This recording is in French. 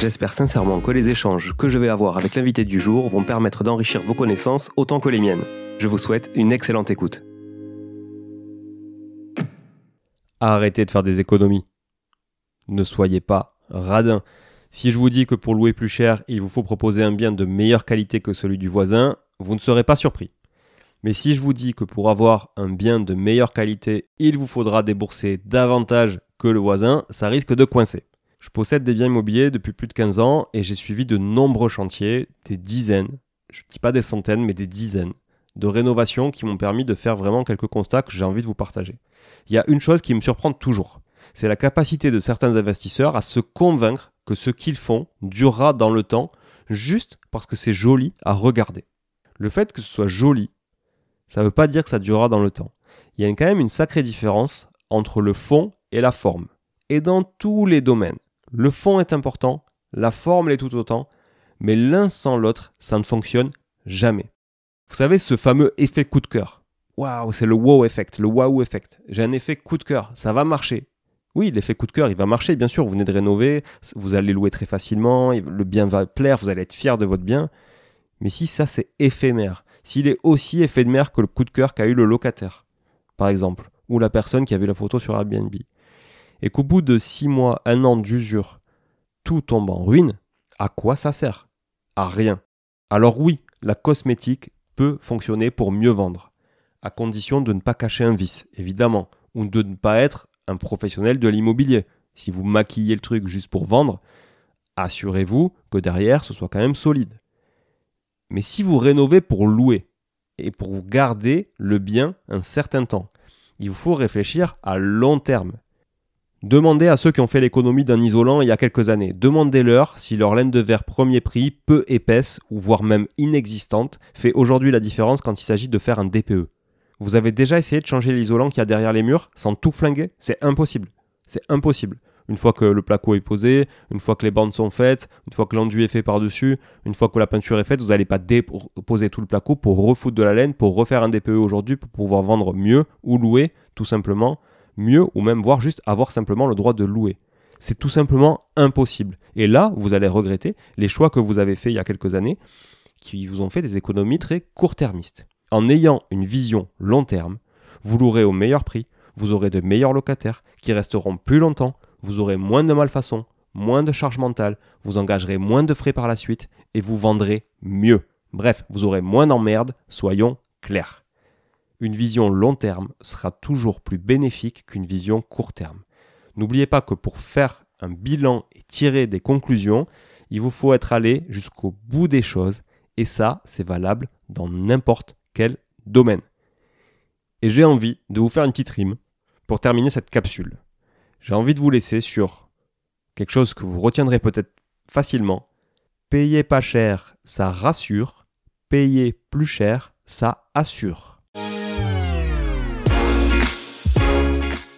J'espère sincèrement que les échanges que je vais avoir avec l'invité du jour vont permettre d'enrichir vos connaissances autant que les miennes. Je vous souhaite une excellente écoute. Arrêtez de faire des économies. Ne soyez pas radin. Si je vous dis que pour louer plus cher, il vous faut proposer un bien de meilleure qualité que celui du voisin, vous ne serez pas surpris. Mais si je vous dis que pour avoir un bien de meilleure qualité, il vous faudra débourser davantage que le voisin, ça risque de coincer. Je possède des biens immobiliers depuis plus de 15 ans et j'ai suivi de nombreux chantiers, des dizaines, je ne dis pas des centaines, mais des dizaines, de rénovations qui m'ont permis de faire vraiment quelques constats que j'ai envie de vous partager. Il y a une chose qui me surprend toujours, c'est la capacité de certains investisseurs à se convaincre que ce qu'ils font durera dans le temps juste parce que c'est joli à regarder. Le fait que ce soit joli, ça ne veut pas dire que ça durera dans le temps. Il y a quand même une sacrée différence entre le fond et la forme. Et dans tous les domaines. Le fond est important, la forme l'est tout autant, mais l'un sans l'autre, ça ne fonctionne jamais. Vous savez, ce fameux effet coup de cœur. Waouh, c'est le wow effect, le wow effect. J'ai un effet coup de cœur, ça va marcher. Oui, l'effet coup de cœur, il va marcher, bien sûr. Vous venez de rénover, vous allez louer très facilement, le bien va plaire, vous allez être fier de votre bien. Mais si ça, c'est éphémère, s'il est aussi mer que le coup de cœur qu'a eu le locataire, par exemple, ou la personne qui a vu la photo sur Airbnb, et qu'au bout de 6 mois, un an d'usure, tout tombe en ruine, à quoi ça sert? À rien. Alors oui, la cosmétique peut fonctionner pour mieux vendre, à condition de ne pas cacher un vice, évidemment, ou de ne pas être un professionnel de l'immobilier. Si vous maquillez le truc juste pour vendre, assurez-vous que derrière ce soit quand même solide. Mais si vous rénovez pour louer et pour garder le bien un certain temps, il vous faut réfléchir à long terme Demandez à ceux qui ont fait l'économie d'un isolant il y a quelques années. Demandez-leur si leur laine de verre premier prix, peu épaisse ou voire même inexistante, fait aujourd'hui la différence quand il s'agit de faire un DPE. Vous avez déjà essayé de changer l'isolant qu'il y a derrière les murs sans tout flinguer? C'est impossible. C'est impossible. Une fois que le placo est posé, une fois que les bandes sont faites, une fois que l'enduit est fait par-dessus, une fois que la peinture est faite, vous n'allez pas déposer tout le placo pour refoutre de la laine, pour refaire un DPE aujourd'hui, pour pouvoir vendre mieux ou louer, tout simplement mieux ou même voir juste avoir simplement le droit de louer. C'est tout simplement impossible. Et là, vous allez regretter les choix que vous avez faits il y a quelques années qui vous ont fait des économies très court-termistes. En ayant une vision long terme, vous louerez au meilleur prix, vous aurez de meilleurs locataires qui resteront plus longtemps, vous aurez moins de malfaçons, moins de charges mentales, vous engagerez moins de frais par la suite et vous vendrez mieux. Bref, vous aurez moins d'emmerdes, soyons clairs une vision long terme sera toujours plus bénéfique qu'une vision court terme. N'oubliez pas que pour faire un bilan et tirer des conclusions, il vous faut être allé jusqu'au bout des choses et ça, c'est valable dans n'importe quel domaine. Et j'ai envie de vous faire une petite rime pour terminer cette capsule. J'ai envie de vous laisser sur quelque chose que vous retiendrez peut-être facilement. Payez pas cher, ça rassure. Payez plus cher, ça assure.